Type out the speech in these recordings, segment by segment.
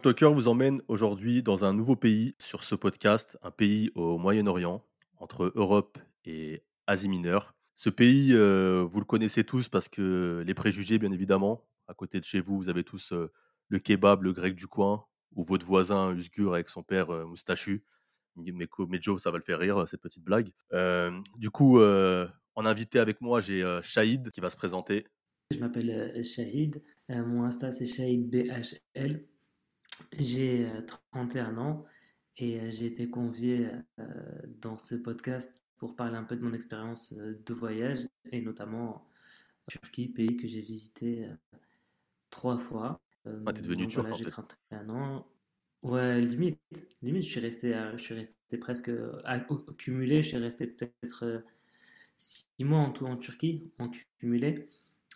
Talker vous emmène aujourd'hui dans un nouveau pays sur ce podcast, un pays au Moyen-Orient, entre Europe et Asie mineure. Ce pays, euh, vous le connaissez tous parce que les préjugés, bien évidemment. À côté de chez vous, vous avez tous euh, le kebab, le grec du coin, ou votre voisin Usgur avec son père euh, moustachu. Mais, mais Joe, ça va le faire rire, cette petite blague. Euh, du coup, euh, en invité avec moi, j'ai euh, Shahid qui va se présenter. Je m'appelle euh, Shahid. Euh, mon Insta, c'est ShahidBHL. J'ai euh, 31 ans et euh, j'ai été convié euh, dans ce podcast pour parler un peu de mon expérience euh, de voyage et notamment en Turquie, pays que j'ai visité euh, trois fois. Euh, Ah, t'es devenu turc voilà, j'ai fait. 31 ans. Ouais, limite, limite, je suis resté, je suis resté presque euh, à- au- au cumulé, je suis resté peut-être euh, six mois en tout en Turquie, en cumulé,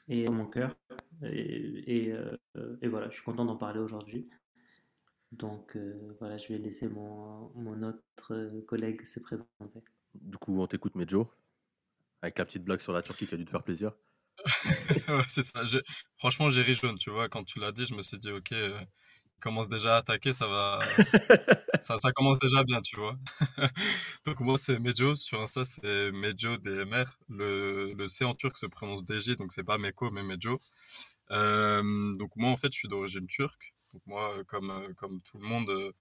et dans mon cœur. Et, et, euh, et voilà, je suis content d'en parler aujourd'hui. Donc euh, voilà, je vais laisser mon, mon autre euh, collègue se présenter. Du coup, on t'écoute, Medjo, avec la petite blague sur la Turquie qui a dû te faire plaisir. Ouais, c'est ça. J'ai- Franchement, j'ai ri jaune, tu vois. Quand tu l'as dit, je me suis dit, ok, euh, il commence déjà à attaquer, ça va, ça, ça commence déjà bien, tu vois. Donc moi, c'est Medjo. Sur Insta, c'est Medjo DMR. Le, le C en turc se prononce DJ, donc c'est pas Meko, mais Medjo. Euh, donc moi, en fait, je suis d'origine turque. Donc moi, euh, comme, euh, comme tout le monde, euh,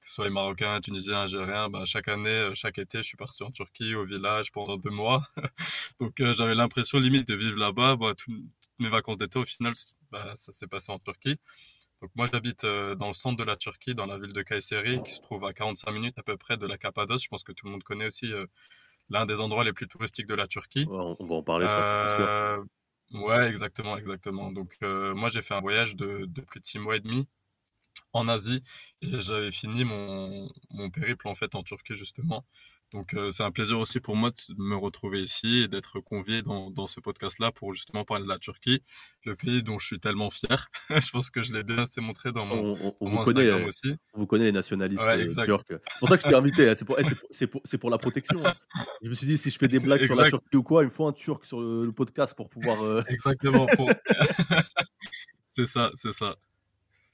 que ce soit les Marocains, Tunisiens, Algériens, bah, chaque année, chaque été, je suis parti en Turquie, au village, pendant deux mois. Donc euh, j'avais l'impression limite de vivre là-bas. Bah, tout- toutes mes vacances d'été, au final, bah, ça s'est passé en Turquie. Donc moi, j'habite euh, dans le centre de la Turquie, dans la ville de Kayseri, qui se trouve à 45 minutes à peu près de la Cappadoce. Je pense que tout le monde connaît aussi euh, l'un des endroits les plus touristiques de la Turquie. Ouais, on, on va en parler, ouais, exactement, exactement. Donc euh, moi, j'ai fait un voyage de, de plus de six mois et demi en Asie et j'avais fini mon, mon périple en fait en Turquie justement. Donc euh, c'est un plaisir aussi pour moi de me retrouver ici et d'être convié dans, dans ce podcast-là pour justement parler de la Turquie, le pays dont je suis tellement fier. je pense que je l'ai bien assez montré dans mon, on, on- dans vous connaît, Instagram euh, aussi. on vous connaît les nationalistes Ouais, euh, turcs. C'est pour ça que je t'ai invité. hein. C'est pour, eh, c'est pour, pour- pour la protection. hein. Je me suis dit, si je fais des blagues sur la. Turquie ou quoi, il me faut un Turc sur le, le podcast pour pouvoir. euh, Exactement. Pour... c'est ça, c'est ça.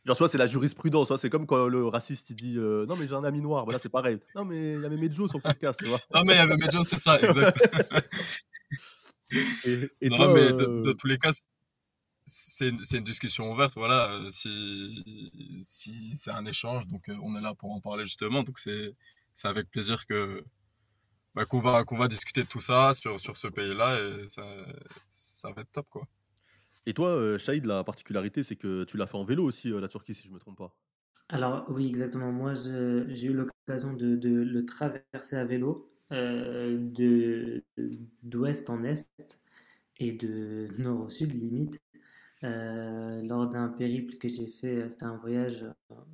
Genre, vois, c'est la jurisprudence. hein. C'est comme quand le raciste il dit euh, Non, mais j'ai un ami noir. Voilà, c'est pareil. Non, mais il y avait Medjo sur le podcast, tu vois. Ah mais il y avait Medjo, c'est ça, exact. Et, et non, toi, mais de, euh, de tous les cas, c'est une, une discussion ouverte, voilà. euh, Si, si c'est un échange, donc euh, on est là pour en parler justement. Donc c'est, c'est avec plaisir que bah, qu'on va qu'on va discuter de tout ça sur sur ce pays-là et ça, ça va être top quoi. Et toi euh, Shahid, la particularité, c'est que tu l'as fait en vélo aussi, euh, la Turquie, si je me trompe pas. Alors oui, exactement. Moi, j'ai eu l'occasion de, le traverser à vélo euh, d'ouest en est et de nord au sud limite. Euh, lors d'un périple que j'ai fait, c'était un voyage.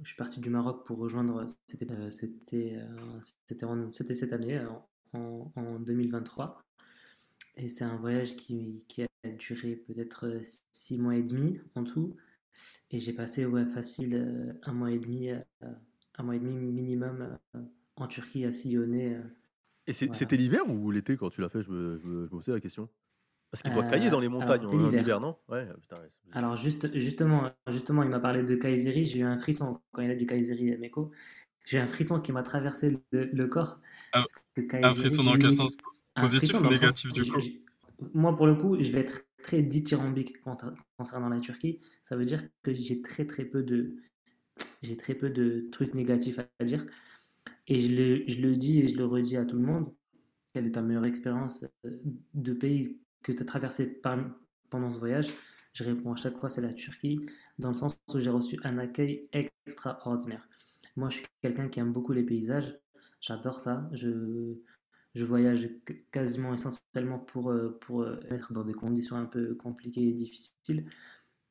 Je suis parti du Maroc pour rejoindre. C'était cette année, en 2023. Et c'est un voyage qui, qui a duré peut-être euh, six mois et demi en tout. Et j'ai passé ouais, facile euh, un mois et demi, euh, un mois et demi minimum en Turquie à sillonner. Et c'est- voilà. c'était l'hiver ou l'été quand tu l'as fait? Je me, je me- je me posais la question. Parce qu'il doit Euh, cailler dans les montagnes en, hiver, non? Ouais, putain. Alors juste, justement, justement, il m'a parlé de Kayseri, j'ai eu un frisson quand il a dit Kayseri, Meko. J'ai eu un frisson qui m'a traversé le, le corps. Un- parce que Un frisson dans quel sens? Positif ou négatif du coup Moi, pour le coup, je vais être très dithyrambique concernant la Turquie. Ça veut dire que j'ai très très peu de, j'ai très peu de trucs négatifs à dire. Et je le, je le dis et je le redis à tout le monde. Quelle est ta meilleure expérience euh, de pays que tu as traversé par- pendant ce voyage? Je réponds à chaque fois, c'est la Turquie, dans le sens où j'ai reçu un accueil extraordinaire. Moi, je suis quelqu'un qui aime beaucoup les paysages. J'adore ça. Je, je voyage qu- quasiment essentiellement pour, euh, pour euh, être dans des conditions un peu compliquées et difficiles.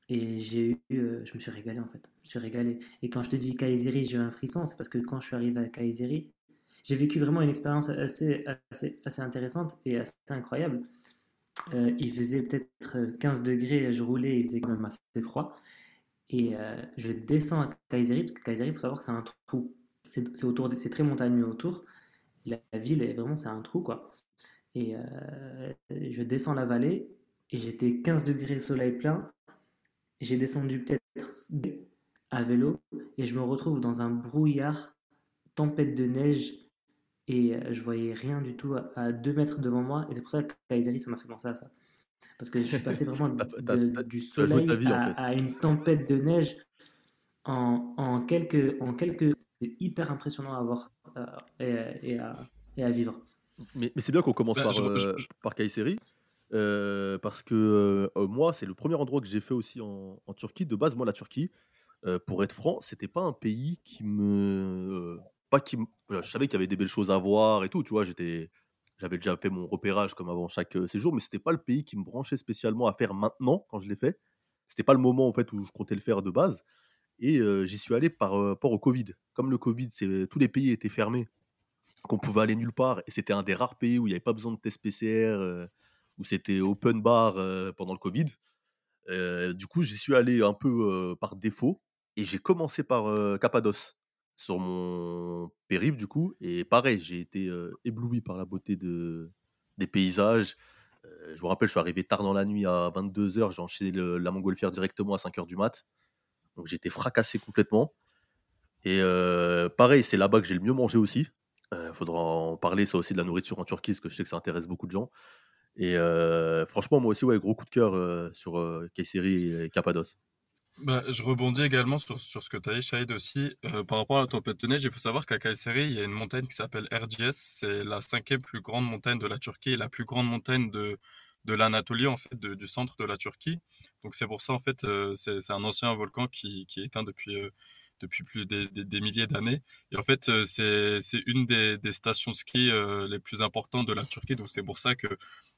Et j'ai eu, euh, je me suis régalé en fait. Je me suis régalé. Et quand je te dis Kayseri, j'ai eu un frisson, c'est parce que quand je suis arrivé à Kayseri, j'ai vécu vraiment une expérience assez, assez, assez intéressante et assez incroyable. Il faisait peut-être euh, 15 degrés, je roulais, il faisait quand même assez froid. Et je descends à Kayseri, parce que Kayseri, il faut savoir que c'est un trou. C'est c'est très montagneux autour. La, ville est vraiment, c'est un trou quoi. Et euh, je descends la vallée et j'étais 15 degrés soleil plein. J'ai descendu peut-être à vélo et je me retrouve dans un brouillard, tempête de neige et euh, je voyais rien du tout à 2 mètres devant moi. Et c'est pour ça que Kayseri, ça m'a fait penser à ça. Parce que je suis passé vraiment du soleil à, une tempête de neige en, en quelques, en quelques. C'est hyper impressionnant à voir euh, et, à, et, à, vivre. Mais, mais c'est bien qu'on commence bah, par, euh, par Kayseri. parce que moi, c'est le premier endroit que j'ai fait aussi en, en, Turquie. De base, moi, la Turquie, pour être franc, c'était pas un pays qui me pas qui, je savais qu'il y avait des belles choses à voir et tout, tu vois, j'étais, j'avais déjà fait mon repérage comme avant chaque euh, séjour, mais c'était pas le pays qui me branchait spécialement à faire maintenant quand je l'ai fait. C'était pas le moment en fait où je comptais le faire de base. Et euh, j'y suis allé par rapport au Covid. Comme le Covid, c'est tous les pays étaient fermés, qu'on pouvait aller nulle part, et c'était un des rares pays où il n'y avait pas besoin de test PCR, euh, où c'était open bar pendant le Covid. du coup, j'y suis allé un peu par défaut, et j'ai commencé par Cappadoce sur mon périple du coup. Et pareil, j'ai été ébloui par la beauté de, des paysages. je me rappelle, je suis arrivé tard dans la nuit à 22h, j'ai enchaîné la montgolfière directement à 5h du mat. Donc j'étais fracassé complètement. Et pareil, c'est là-bas que j'ai le mieux mangé aussi. Il faudra en parler, ça aussi, de la nourriture en Turquie, parce que je sais que ça intéresse beaucoup de gens. Et franchement, moi aussi, ouais, gros coup de cœur sur Kayseri et Cappadoce. Bah, je rebondis également sur, ce que tu as dit, Shahid, aussi. Euh, par rapport à la tempête de neige, il faut savoir qu'à Kayseri, il y a une montagne qui s'appelle RGS. C'est la cinquième plus grande montagne de la Turquie et la plus grande montagne de, de l'Anatolie, en fait, du centre de la Turquie. Donc, c'est pour ça, en fait, euh, c'est un ancien volcan qui, est éteint depuis, euh, depuis plus des, milliers d'années. Et en fait, c'est une des, stations de ski les plus importantes de la Turquie. Donc, c'est pour ça que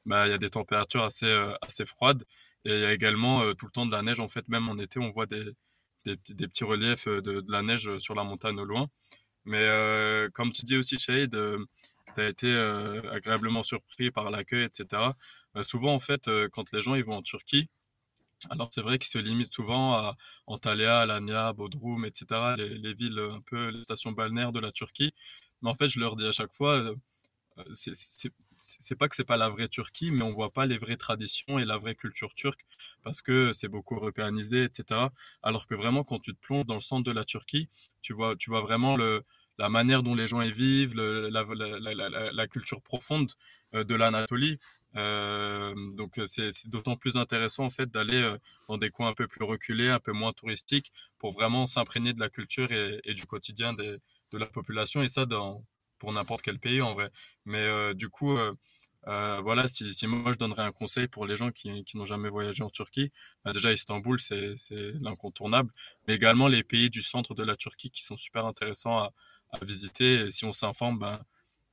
bah, y a des températures assez, assez froides. Et il y a également euh, tout le temps de la neige. En fait, même en été, on voit des, des, des petits reliefs euh, de, de, la neige sur la montagne au loin. Mais euh, comme tu dis aussi, Shade, euh, tu as été agréablement surpris par l'accueil, etc. Bah, souvent, en fait, quand les gens ils vont en Turquie, alors c'est vrai qu'ils se limitent souvent à Antalya, Alanya, Bodrum, etc., les, les, villes un peu, les stations balnéaires de la Turquie. Mais en fait, je leur dis à chaque fois, c'est c'est pas que c'est pas la vraie Turquie, mais on voit pas les vraies traditions et la vraie culture turque parce que c'est beaucoup européanisé, etc. Alors que vraiment, quand tu te plonges dans le centre de la Turquie, tu vois, tu vois vraiment le, la manière dont les gens y vivent, la, culture profonde euh, de l'Anatolie. Euh, donc c'est d'autant plus intéressant en fait d'aller euh, dans des coins un peu plus reculés, un peu moins touristiques, pour vraiment s'imprégner de la culture et, et du quotidien des, de la population. Et ça, dans, pour n'importe quel pays en vrai. Mais euh, du coup, euh, euh, voilà, si, si, moi je donnerais un conseil pour les gens qui, qui n'ont jamais voyagé en Turquie, bah déjà Istanbul c'est l'incontournable, mais également les pays du centre de la Turquie qui sont super intéressants à, à visiter. Et si on s'informe, ben,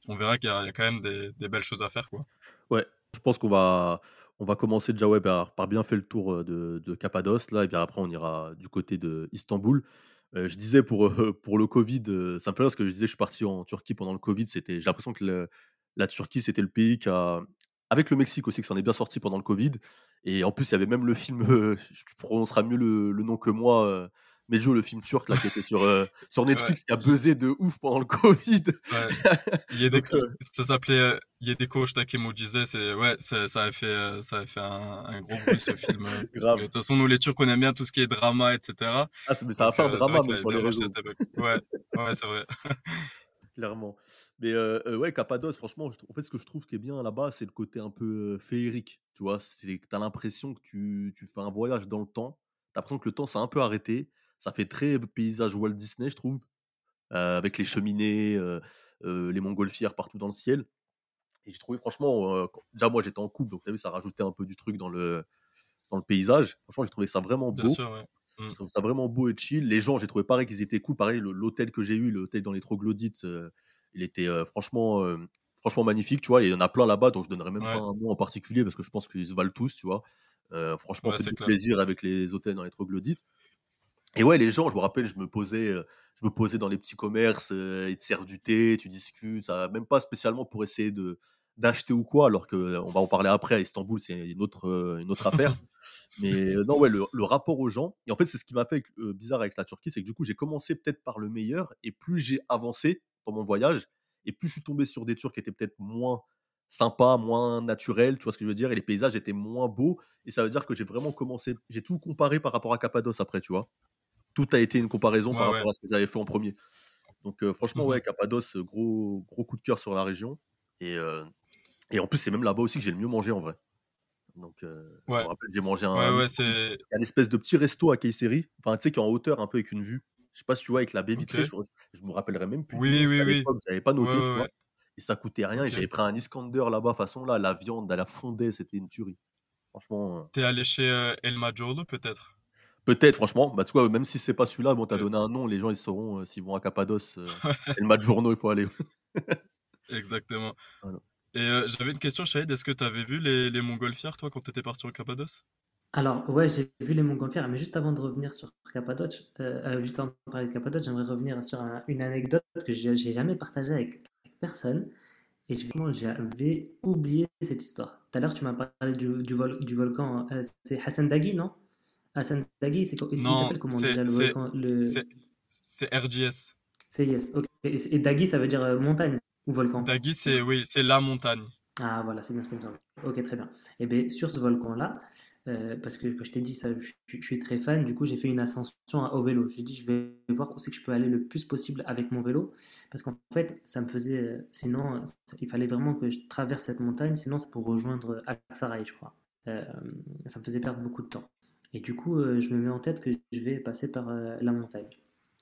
on verra qu'il y, y, a quand même des, des, belles choses à faire. Quoi. Ouais, je pense qu'on va, on va commencer déjà par, bien faire le tour de, Cappadoce, là, et bien après on ira du côté de Istanbul je disais pour, pour le Covid, ça me fait rire parce que je disais je suis parti en Turquie pendant le Covid. C'était, j'ai l'impression que la Turquie, c'était le pays qui a, avec le Mexique aussi, que ça en est bien sorti pendant le Covid. Et en plus, il y avait même le film, tu prononceras mieux le nom que moi, Medjo, le film turc là, qui était sur, euh, sur Netflix, qui a buzzé de ouf pendant le Covid. Ouais. Il y a des, euh, ça s'appelait euh, Il y a des coachs Takemo disait, c'est, ouais, ça, ça, a fait, ça a fait un, un gros bruit ce film. Grave. De toute façon, nous les Turcs, on aime bien tout ce qui est drama, etc. Ah, mais ça va faire drama même sur les réseaux. Ouais, ouais c'est vrai. Clairement. Mais euh, ouais, Cappadoce, franchement, en fait, ce que je trouve qui est bien là-bas, c'est le côté un peu féerique. Tu vois, c'est que tu as l'impression que tu, tu fais un voyage dans le temps. Tu as l'impression que le temps s'est un peu arrêté ça fait très paysage Walt Disney, je trouve, avec les cheminées, les montgolfières partout dans le ciel. Et j'ai trouvé, franchement, déjà moi j'étais en couple, donc vu, ça rajoutait un peu du truc dans le, dans le paysage. Franchement, j'ai trouvé ça vraiment beau. Bien ouais. Mmh. J'ai trouvé ça vraiment beau et chill. Les gens, j'ai trouvé pareil qu'ils étaient cool. Pareil, l'hôtel que j'ai eu, l'hôtel dans les troglodytes, il était franchement, franchement magnifique, tu vois. il y en a plein là-bas, donc je donnerais même pas un mot en particulier parce que je pense qu'ils se valent tous, tu vois. franchement, c'est du plaisir avec les hôtels dans les troglodytes. Et ouais, les gens, je me rappelle, je me posais, je me posais dans les petits commerces, ils te servent du thé, tu discutes, ça, même pas spécialement pour essayer de d'acheter ou quoi, alors que on va en parler après. À Istanbul, c'est une autre, une autre affaire. Mais non, ouais, le, rapport aux gens. Et en fait, c'est ce qui m'a fait bizarre avec la Turquie, c'est que du coup, j'ai commencé peut-être par le meilleur, et plus j'ai avancé dans mon voyage, et plus je suis tombé sur des Turcs qui étaient peut-être moins sympas, moins naturels, tu vois ce que je veux dire, et les paysages étaient moins beaux, et ça veut dire que j'ai vraiment commencé, j'ai tout comparé par rapport à Cappadoce après, tu vois tout a été une comparaison par ouais. rapport à ce que j'avais fait en premier. Donc euh, franchement, Mhm. ouais, Cappadoce, gros, gros coup de cœur sur la région. Et, euh, et en plus, c'est même là-bas aussi que j'ai le mieux mangé en vrai. Donc, euh, je Ouais. me rappelle, j'ai mangé un, espèce- de petit resto à Kayseri, enfin, tu sais, qui est en hauteur, un peu avec une vue. Je sais pas si tu vois, avec la baie vitrée, je, je me rappellerai même plus. Oui, oui, oui. J'avais pas noté, tu vois. Et ça coûtait rien. Et j'avais pris un Iskander là-bas, façon là, la viande, elle a fondé, c'était une tuerie. Franchement, euh, T'es allé chez euh, El Majolo, peut-être? Peut-être, franchement, bah, tu vois, même si c'est pas celui-là, bon, t'as donné un nom, les gens ils sauront euh, s'ils vont à Cappadoce. Euh, et le match journaux, il faut aller. Exactement. Voilà. Et euh, j'avais une question, Shahid. Est-ce que t'avais vu les, les montgolfières, toi, quand t'étais parti en Cappadoce? Alors, ouais, j'ai vu les montgolfières, mais juste avant de revenir sur Cappadoce, juste avant de parler de Cappadoce, j'aimerais revenir sur un- une anecdote que j'ai jamais partagée avec, avec personne. Et j'avais oublié cette histoire. Tout à l'heure, tu m'as parlé du, du, vol- du volcan. euh, c'est Hassan Dagui, non? Hassan Dagui, c'est il s'appelle comment déjà le c'est- RGS. C'est yes, ok. Et, et Dagui, ça veut dire euh, montagne ou volcan? Dagui, c'est oui, c'est la montagne. Ah voilà, c'est bien ce qui me semble. Ok, très bien. Et bien sur ce volcan-là, euh, parce que, que je t'ai dit, ça, je, suis très fan, du coup j'ai fait une ascension au vélo. J'ai dit, je vais voir où c'est que je peux aller le plus possible avec mon vélo, parce qu'en fait, ça me faisait, euh, sinon, il fallait vraiment que je traverse cette montagne, sinon c'est pour rejoindre Aksaray, je crois. Ça me faisait perdre beaucoup de temps. Et du coup, euh, je me mets en tête que je vais passer par euh, la montagne.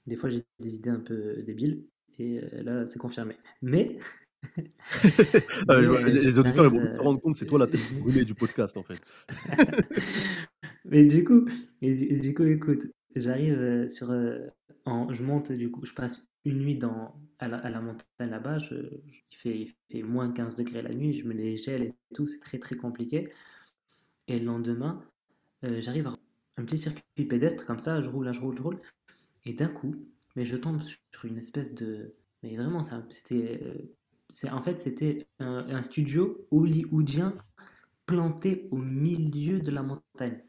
Des fois, j'ai des idées un peu débiles, et euh, là, c'est confirmé. Mais... Euh, les auditeurs vont se rendre compte, c'est toi la tête brûlée du podcast en fait. Mais du coup, et, du coup, écoute, j'arrive sur, en, je monte du coup, je passe une nuit dans, à, la, à la montagne là-bas. Je, je- il fait, il fait moins de 15 degrés la nuit, je me les gèle et tout, c'est très très compliqué. Et le lendemain, euh, j'arrive à un petit circuit pédestre comme ça, je roule, je roule, je roule, et d'un coup, mais je tombe sur une espèce de, mais vraiment, ça, c'était, euh, c'est en fait, c'était un, un studio hollywoodien planté au milieu de la montagne.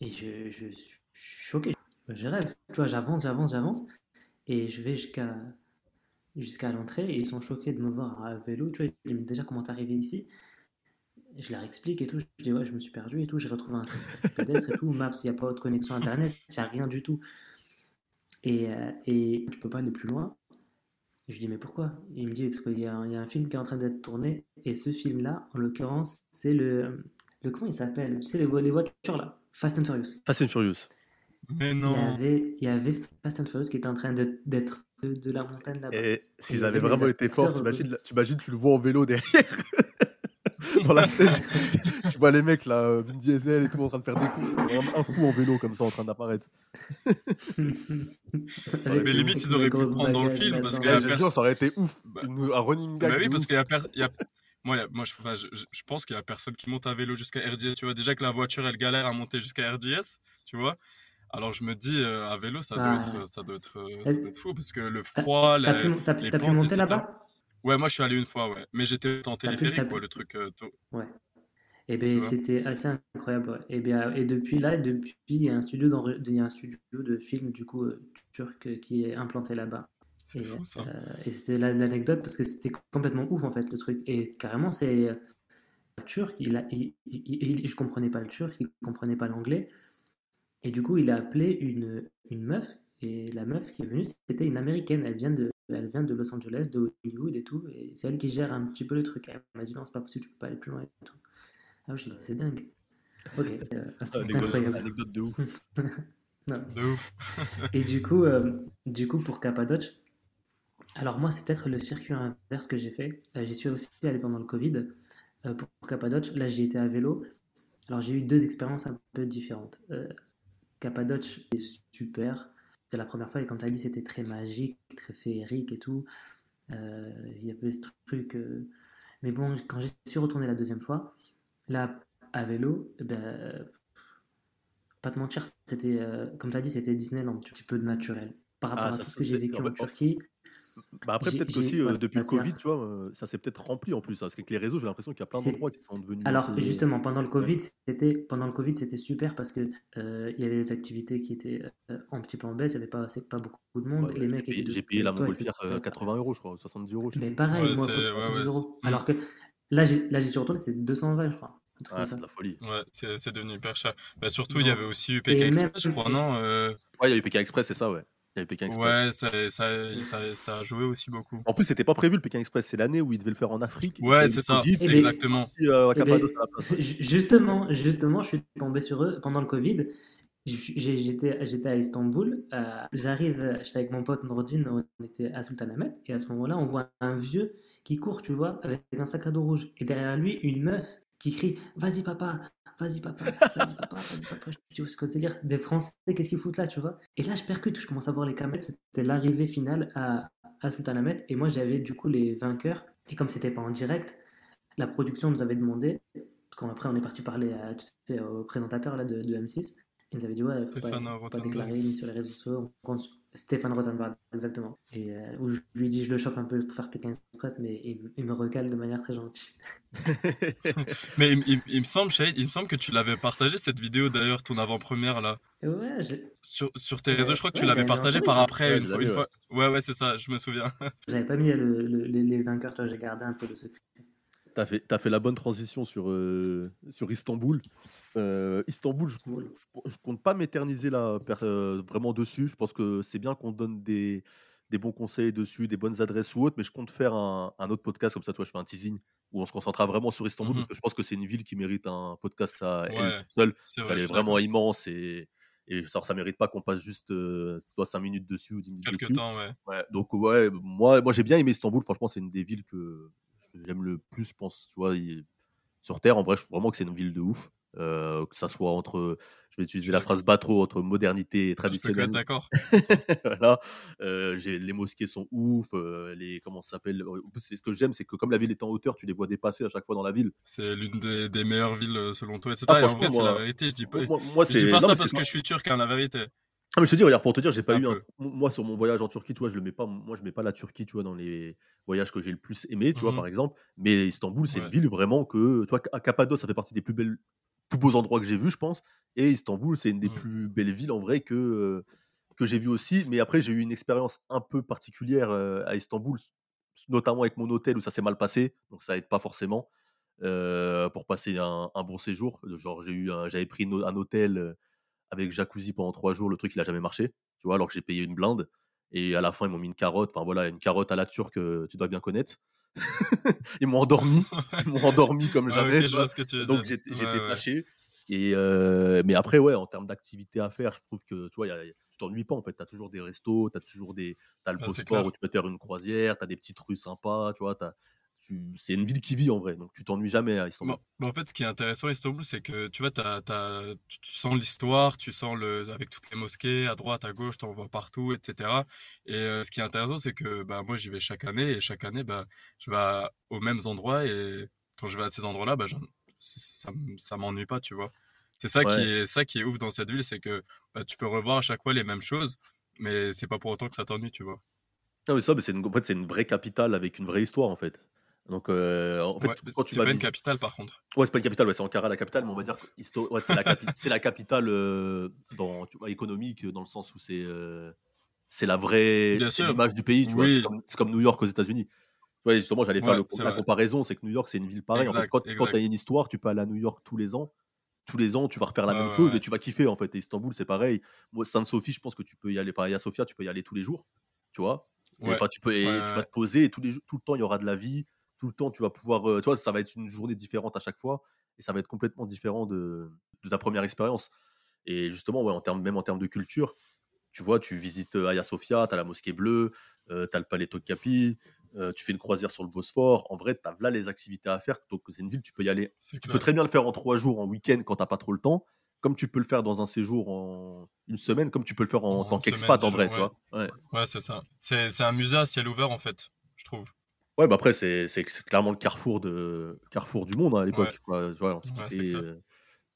Et je, je suis choqué. Je rêve. Tu vois, j'avance, j'avance, j'avance. Et je vais jusqu'à jusqu'à l'entrée. Et ils sont choqués de me voir à vélo. Tu vois, ils me disent déjà comment t'es arrivé ici? Je leur explique et tout. Je dis, ouais, je me suis perdu et tout. J'ai retrouvé un site pédestre et tout. Maps, il n'y a pas de connexion internet. Il n'y a rien du tout. Et, euh, et tu peux pas aller plus loin. Et je dis, mais pourquoi? Et il me dit, parce qu'il y, a un- il y a un film qui est en train d'être tourné. Et ce film-là, en l'occurrence, c'est le, le. Comment il s'appelle? C'est les, les voitures là. Fast and Furious. Fast and Furious. Mais Il y non. avait, il y avait Fast and Furious qui était en train d'être de, de la montagne là-bas. Et s'ils avaient vraiment été forts, t'imagines, t'imagines, tu le vois en vélo derrière. Dans la scène, tu vois les mecs là, euh, Vin Diesel et tout en train de faire des vraiment un fou en vélo comme ça en train d'apparaître. Mais les- limite, ils auraient pu le prendre dans le film, parce que- te pers- ça aurait été ouf. Bah- Une- un running gag. Bah oui, parce ouf. qu'il y a, per- il y a- Moi, moi je, enfin, je, je- je pense qu'il y a personne qui monte à vélo jusqu'à RDS. Tu vois, déjà que la voiture, elle galère à monter jusqu'à RDS, tu vois. Alors je me dis, euh, à vélo, ça doit, Ah. être, ça, doit être, euh, ça doit être fou, parce que le T'as- froid, T'as la- pu, t'as pu- les t'as pu monter etc. là-bas? Ouais, moi je suis allé une fois, ouais. Mais j'étais en téléphérique, quoi, le truc. euh, tôt. Ouais. Et Tu bien, c'était assez incroyable. Et, bien, et depuis là, depuis, il y a un studio, d'enre- il y a un studio de film du coup euh, turc euh, qui est implanté là-bas. C'est Et, fou, ça. euh, et c'était la- l'anecdote parce que c'était complètement ouf en fait le truc. Et carrément, c'est turc, il a, il, il- il- je comprenais pas le turc, il comprenait pas l'anglais. Et du coup, il a appelé une, une meuf. Et la meuf qui est venue, c'était une américaine. Elle vient de, elle vient de Los Angeles, de Hollywood et tout. Et c'est elle qui gère un petit peu le truc. Elle m'a dit non, c'est pas possible, tu peux pas aller plus loin et tout. Ah oui, dit, c'est dingue. Ok, euh, c'est Anecdote, incroyable. anecdote de ouf. Non. De ouf. Et du coup, euh, du coup, pour Cappadoce, alors moi, c'est peut-être le circuit inverse que j'ai fait. Euh, j'y suis aussi allé pendant le Covid. Euh, pour Cappadoce, là, j'y étais à vélo. Alors, j'ai eu deux expériences un peu différentes. Cappadoce est super. C'est la première fois et comme tu as dit, c'était très magique, très féerique et tout. Euh, Il y avait ce truc. euh, Mais bon, quand j'ai suis retourné la deuxième fois, là, à vélo, eh ben, pas te mentir, c'était, euh, comme tu as dit, c'était Disneyland, un petit peu de naturel. Par rapport Ah, à ça, tout ce que j'ai vécu en en- Turquie, Bah après, peut-être qu'aussi, voilà, depuis le Covid, tu vois, ça s'est peut-être rempli en plus. hein, parce qu'avec les réseaux, j'ai l'impression qu'il y a plein d'endroits qui sont devenus. Alors justement, pendant le Covid, c'était pendant le Covid, c'était super parce que euh, il y avait des activités qui étaient euh, un petit peu en baisse, il n'y avait pas, c'est pas beaucoup de monde, Ouais, les j'ai mecs payé, étaient j'ai payé la montgolfière etc. euh, 80 euros, je crois, 70 euros. Mais pareil, Ouais, moi c'est- 70 ouais, ouais, euros. Alors que là, j'y suis retourné, c'était 220, je crois. Ah, c'est de la folie. Ouais, c'est devenu hyper cher. Bah, surtout, il y avait aussi Pékin Express, je crois, non euh... Ouais, il y a Pékin Express, c'est ça, ouais. Il y a eu Pékin Express. Ouais, ça, ça, ça, ça, a joué aussi beaucoup. En plus, c'était pas prévu le Pékin Express, c'est l'année où il devait le faire en Afrique. Ouais, c'est ça, COVID, exactement. Et euh, et ben, justement, justement, je suis tombé sur eux pendant le Covid. J'étais à Istanbul, euh, j'arrive, j'étais avec mon pote Nordine, on était à Sultanahmet, et à ce moment-là, on voit un vieux qui court, tu vois, avec un sac à dos rouge, et derrière lui, une meuf qui crie Vas-y, papa, vas-y, papa, vas-y, papa, vas-y, papa. Tu vois ce que c'est dire Des Français, qu'est-ce qu'ils foutent là, tu vois? Et là, je percute, je commence à voir les caméras, c'était l'arrivée finale à, à Sultanahmet, et moi, j'avais du coup les vainqueurs, et comme c'était pas en direct, la production nous avait demandé, quand après on est parti parler à, tu au présentateur là, de, de M6, ils avaient dit, ouais, faut pas, faut pas déclarer ni sur les réseaux sociaux. Stéphane Rothenberg, exactement. Et euh, où je lui dis, je le chauffe un peu pour faire Pékin Express, mais il, me recale de manière très gentille. mais il, il, me semble, Shade, il me semble que tu l'avais partagé cette vidéo d'ailleurs, ton avant-première là. Ouais, sur, sur, tes réseaux, je crois que tu l'avais partagé par après, une, fois, une fois. Ouais, ouais, c'est ça, je me souviens. J'avais pas mis le, les, vainqueurs, toi, j'ai gardé un peu le secret. Tu as fait, as fait la bonne transition sur, euh, sur Istanbul. Euh, Istanbul, je, ne compte pas m'éterniser là euh, vraiment dessus. Je pense que c'est bien qu'on donne des, des bons conseils dessus, des bonnes adresses ou autres, mais je compte faire un, un autre podcast comme ça. Toi, je fais un teasing où on se concentrera vraiment sur Istanbul mmh parce que je pense que c'est une ville qui mérite un podcast à elle seule. elle est vraiment immense et, et ça, ça mérite pas qu'on passe juste soit 5 minutes dessus ou 10 minutes dessus. temps, ouais. ouais. Donc, ouais, moi, moi j'ai bien aimé Istanbul. Franchement, c'est une des villes que j'aime le plus, je pense, tu vois, sur Terre, en vrai, je trouve vraiment que c'est une ville de ouf. Euh, que ça soit entre, je vais utiliser la phrase trop entre modernité et traditionnelle. d'accord. voilà. Euh, les mosquées sont ouf. Euh, les comment ça s'appelle C'est ce que j'aime, c'est que comme la ville est en hauteur, tu les vois dépasser à chaque fois dans la ville. C'est l'une des, meilleures villes selon toi, etc. Ah, et en vrai, c'est la vérité. Je dis pas, moi, moi je dis pas ça parce que je suis turc, hein, la vérité. Ah, mais je te dis, regarde, pour te dire, j'ai pas eu un... Moi, sur mon voyage en Turquie, tu vois, je le mets pas. Moi, je mets pas la Turquie, tu vois, dans les voyages que j'ai le plus aimé, tu vois, mmh par exemple. Mais Istanbul, c'est une ville vraiment que, tu vois, Cappadoce, ça fait partie des plus belles, plus beaux endroits que j'ai vus, je pense. Et Istanbul, c'est une des mmh. plus belles villes en vrai que que j'ai vu aussi. Mais après, j'ai eu une expérience un peu particulière à Istanbul, notamment avec mon hôtel où ça s'est mal passé, donc ça aide pas forcément pour passer un, bon séjour. Genre, j'ai eu, j'avais pris un hôtel avec jacuzzi pendant trois jours, le truc il a jamais marché, tu vois, alors que j'ai payé une blinde. Et à la fin, ils m'ont mis une carotte, enfin voilà, une carotte à la turque, tu dois bien connaître. ils m'ont endormi, ils m'ont endormi comme jamais. Donc j'étais fâché. Et mais après, ouais, en termes d'activité à faire, je trouve que tu vois, y a, tu t'ennuies pas en fait. Tu as toujours des restos, tu as toujours des. As le ouais, où tu peux faire une croisière, tu as des petites rues sympas, tu vois c'est une ville qui vit en vrai, donc tu t'ennuies jamais à Istanbul. en fait, ce qui est intéressant à Istanbul, c'est que tu vois, tu, sens l'histoire, tu sens le, avec toutes les mosquées, à droite, à gauche, tu en vois partout, etc. Et euh, ce qui est intéressant, c'est que bah, moi, j'y vais chaque année, et chaque année, bah, je vais aux mêmes endroits, et quand je vais à ces endroits-là, bah, ça, ça m'ennuie pas, tu vois. C'est ça, qui est, ça qui est ouf dans cette ville, c'est que bah, tu peux revoir à chaque fois les mêmes choses, mais c'est pas pour autant que ça t'ennuie, tu vois. Ah oui, ça, c'est une, en fait, c'est une vraie capitale avec une vraie histoire, en fait. Donc, euh, en fait, quand tu vas. C'est pas une capitale, par contre. Ouais, c'est pas une capitale, ouais, c'est Ankara la capitale, mais on va dire que ouais, c'est, la, la, capitale euh, dans, tu vois, économique, dans le sens où c'est, euh, c'est la vraie image du pays, tu vois. C'est comme, comme, New York aux États-Unis. Tu vois, justement, j'allais faire la comparaison, c'est que New York, c'est une ville pareille. en fait, quand, quand tu as une histoire, tu peux aller à New York tous les ans. Tous les ans, tu vas refaire la même chose et tu vas kiffer, en fait. Et Istanbul, c'est pareil. Moi, Sainte-Sophie, je pense que tu peux y aller. Enfin, à Sofia, tu peux y aller tous les jours, tu vois. Et, tu peux, et tu vas te poser et tous les, tout le temps, il y aura de la vie tout le temps, tu vas pouvoir. Euh, tu vois, ça va être une journée différente à chaque fois et ça va être complètement différent de, de ta première expérience. Et justement, ouais, en termes, même en termes de culture, tu vois, tu visites euh, Hagia Sophia, tu as la mosquée bleue, euh, tu as le palais Topkapi, tu fais une croisière sur le Bosphore. En vrai, tu as là les activités à faire. Donc, c'est une ville, tu peux y aller. Tu peux très bien le faire en trois jours, en week-end, quand tu pas trop le temps. Comme tu peux le faire dans un séjour en une semaine, comme tu peux le faire en, tant qu'expat en vrai, tu vois. Ouais, ouais c'est ça. C'est un musée à ciel ouvert, en fait, je trouve. Ouais, bah après, c'est clairement le carrefour, de, carrefour du monde hein, à l'époque. Ouais. Euh,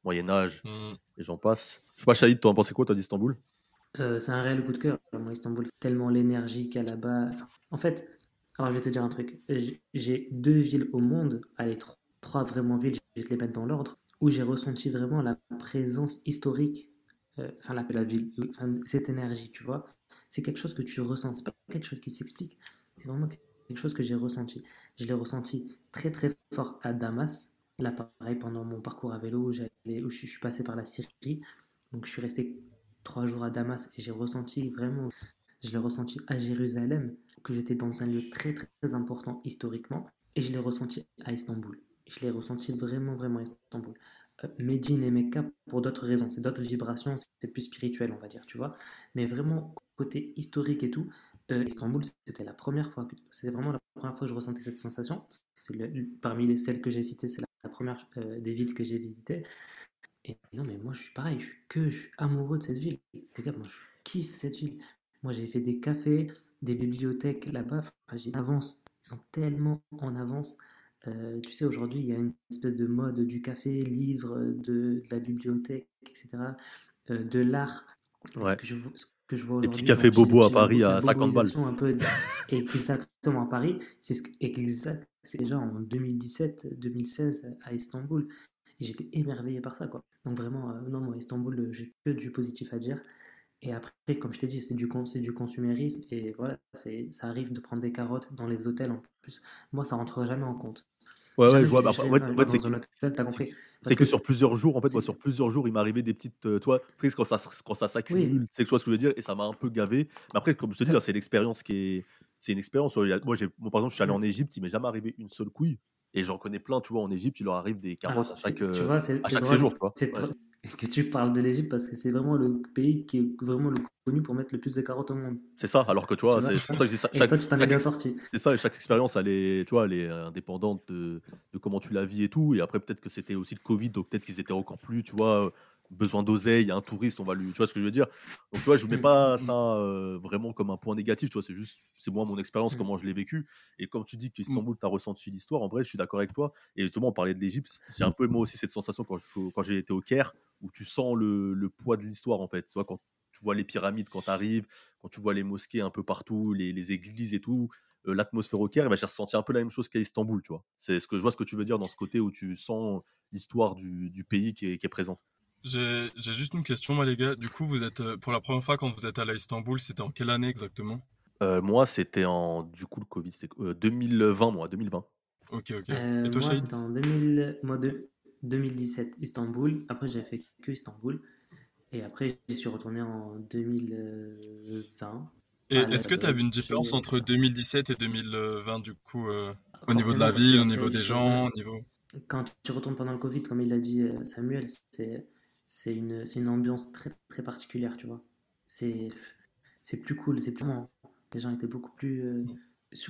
Moyen-Âge, mmh. et j'en passe. Je sais pas, Shahid, toi en pensais quoi, toi, d'Istanbul? Euh, C'est un réel coup de cœur, moi, Istanbul. Tellement l'énergie qu'il y a là-bas. en fait, alors je vais te dire un truc. J'ai deux villes au monde, allez, trois, trois vraiment villes, je vais te les mettre dans l'ordre, où j'ai ressenti vraiment la présence historique, euh, enfin, la, la ville, cette énergie, tu vois. C'est quelque chose que tu ressens, c'est pas quelque chose qui s'explique. C'est vraiment quelque chose que j'ai ressenti. Je l'ai ressenti très très fort à Damas Là, pareil, pendant mon parcours à vélo, où, où je suis passé par la Syrie, donc je suis resté trois jours à Damas et j'ai ressenti vraiment, je l'ai ressenti à Jérusalem, que j'étais dans un lieu très très important historiquement, et je l'ai ressenti à Istanbul. Je l'ai ressenti vraiment vraiment à Istanbul. Euh, Médine et Mecca pour d'autres raisons, c'est d'autres vibrations, c'est plus spirituel, on va dire, tu vois. Mais vraiment, côté historique et tout, euh, Istanbul, c'était la première fois, c'était vraiment la première fois que je ressentais cette sensation. C'est parmi les, celles que j'ai citées, c'est la, première euh, des villes que j'ai visitées. Et non, mais moi, je suis pareil, je suis que, je suis amoureux de cette ville. Les gars, moi, je kiffe cette ville. Moi, j'ai fait des cafés, des bibliothèques là-bas. Enfin, j'ai avance. Ils sont tellement en avance. Euh, tu sais, aujourd'hui, il y a une espèce de mode du café, livre, de, la bibliothèque, etc., euh, de l'art. Ouais. Ce que je, ce que je vois Les petits cafés bobo à Paris à 50 balles. boboisation un peu, et exactement à Paris, c'est ce que- exact, c'est déjà en 2017-2016 à Istanbul. Et j'étais émerveillé par ça, quoi. Donc vraiment, euh, non, moi, Istanbul, euh, j'ai que du positif à dire. Et après, comme je t'ai dit, c'est du, con- c'est du consumérisme. Et voilà, ça arrive de prendre des carottes dans les hôtels en plus. Moi, ça rentre jamais en compte. Ouais, ouais, je vois. je bah, c'est que, c'est sur plusieurs jours, en fait, moi, sur plusieurs jours, il m'arrivait des petites. euh, tu vois, tu sais, quand ça, quand ça Oui, s'accumule, c'est que tu vois ce que je veux dire, et ça m'a un peu gavé. Mais après, comme je te dis, là, c'est l'expérience qui est. C'est une expérience. Moi, par exemple, je suis allé Mm. en Égypte, il m'est jamais arrivé une seule couille. Et j'en connais plein, tu vois, en Égypte, il leur arrive des carottes à chaque, euh, vois, à chaque séjour, c'est Ouais. Que tu parles de l'Égypte parce que c'est vraiment le pays qui est vraiment le connu pour mettre le plus de carottes au monde. C'est ça, alors que tu vois, c'est pour ça que je dis ça. Et Chaque, toi, tu t'en es chaque, bien ex- sorti. c'est ça, et chaque expérience, elle est, tu vois, elle est indépendante de, de comment tu la vis et tout. Et après, peut-être que c'était aussi le Covid, donc peut-être qu'ils étaient encore plus, tu vois, besoin d'oseille, il y a un touriste, on va lui, tu vois ce que je veux dire? Donc, tu vois, je ne mets Mm, pas mm, ça euh, vraiment comme un point négatif, tu vois, c'est juste, c'est moi mon expérience, mm, comment je l'ai vécu. Et comme tu dis qu'Istanbul, tu as ressenti l'histoire, en vrai, je suis d'accord avec toi. Et justement, on parlait de l'Égypte, j'ai un peu moi aussi cette sensation quand je- quand j'ai été au Caire, où tu sens le, le poids de l'histoire, en fait. Tu vois, quand tu vois les pyramides quand tu arrives, quand tu vois les mosquées un peu partout, les, les églises et tout, euh, l'atmosphère au Caire, ben, j'ai ressenti un peu la même chose qu'à Istanbul, tu vois. C'est ce que je vois ce que tu veux dire dans ce côté où tu sens l'histoire du, du pays qui est, qui est présente. J'ai j'ai juste une question, moi, les gars. Du coup, vous êtes, euh, pour la première fois quand vous êtes allé à Istanbul, c'était en quelle année exactement? Euh, moi, c'était en, du coup, le Covid, c'était euh, 2020, moi, 2020. Ok, ok. Euh, Et toi, moi, c'était en 2000, moi, de- 2017, Istanbul. Après, j'avais fait que Istanbul. Et après, j'y suis retourné en 2020 Et à est-ce que tu as vu une différence entre 2017 et 2020, du coup, euh, au niveau de la ville, au niveau des je- gens, au niveau... quand tu retournes pendant le Covid, comme il l'a dit Samuel, c'est c'est une, c'est une ambiance très, très particulière, tu vois. C'est c'est plus cool, c'est plus. Les gens étaient beaucoup plus euh,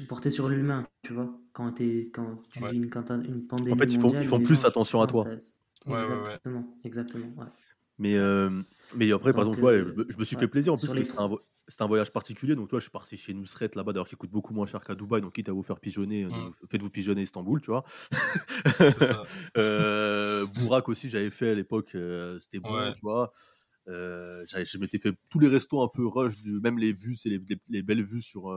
portés sur l'humain, tu vois. Quand, t'es- quand tu Ouais. vis une, quand t'as une En pandémie fait, ils font, ils mondiale, font les plus gens, attention à toi. euh, Ouais, ouais, ouais. exactement, exactement, ouais. Mais, euh, mais après, par Donc, exemple, ouais, euh, je, me- je me suis ouais. fait plaisir en plus c'était un, un voyage particulier. Donc, toi, je suis parti chez Nusret là-bas, d'ailleurs, qui coûte beaucoup moins cher qu'à Dubaï. Donc, quitte à vous faire pigeonner, euh, Mm, vous- faites-vous pigeonner Istanbul, tu vois. Bourak aussi, j'avais fait à l'époque, c'était bon, Ouais. tu vois. Je m'étais fait tous les restos un peu rush, du, même les vues, c'est les, les- les belles vues sur,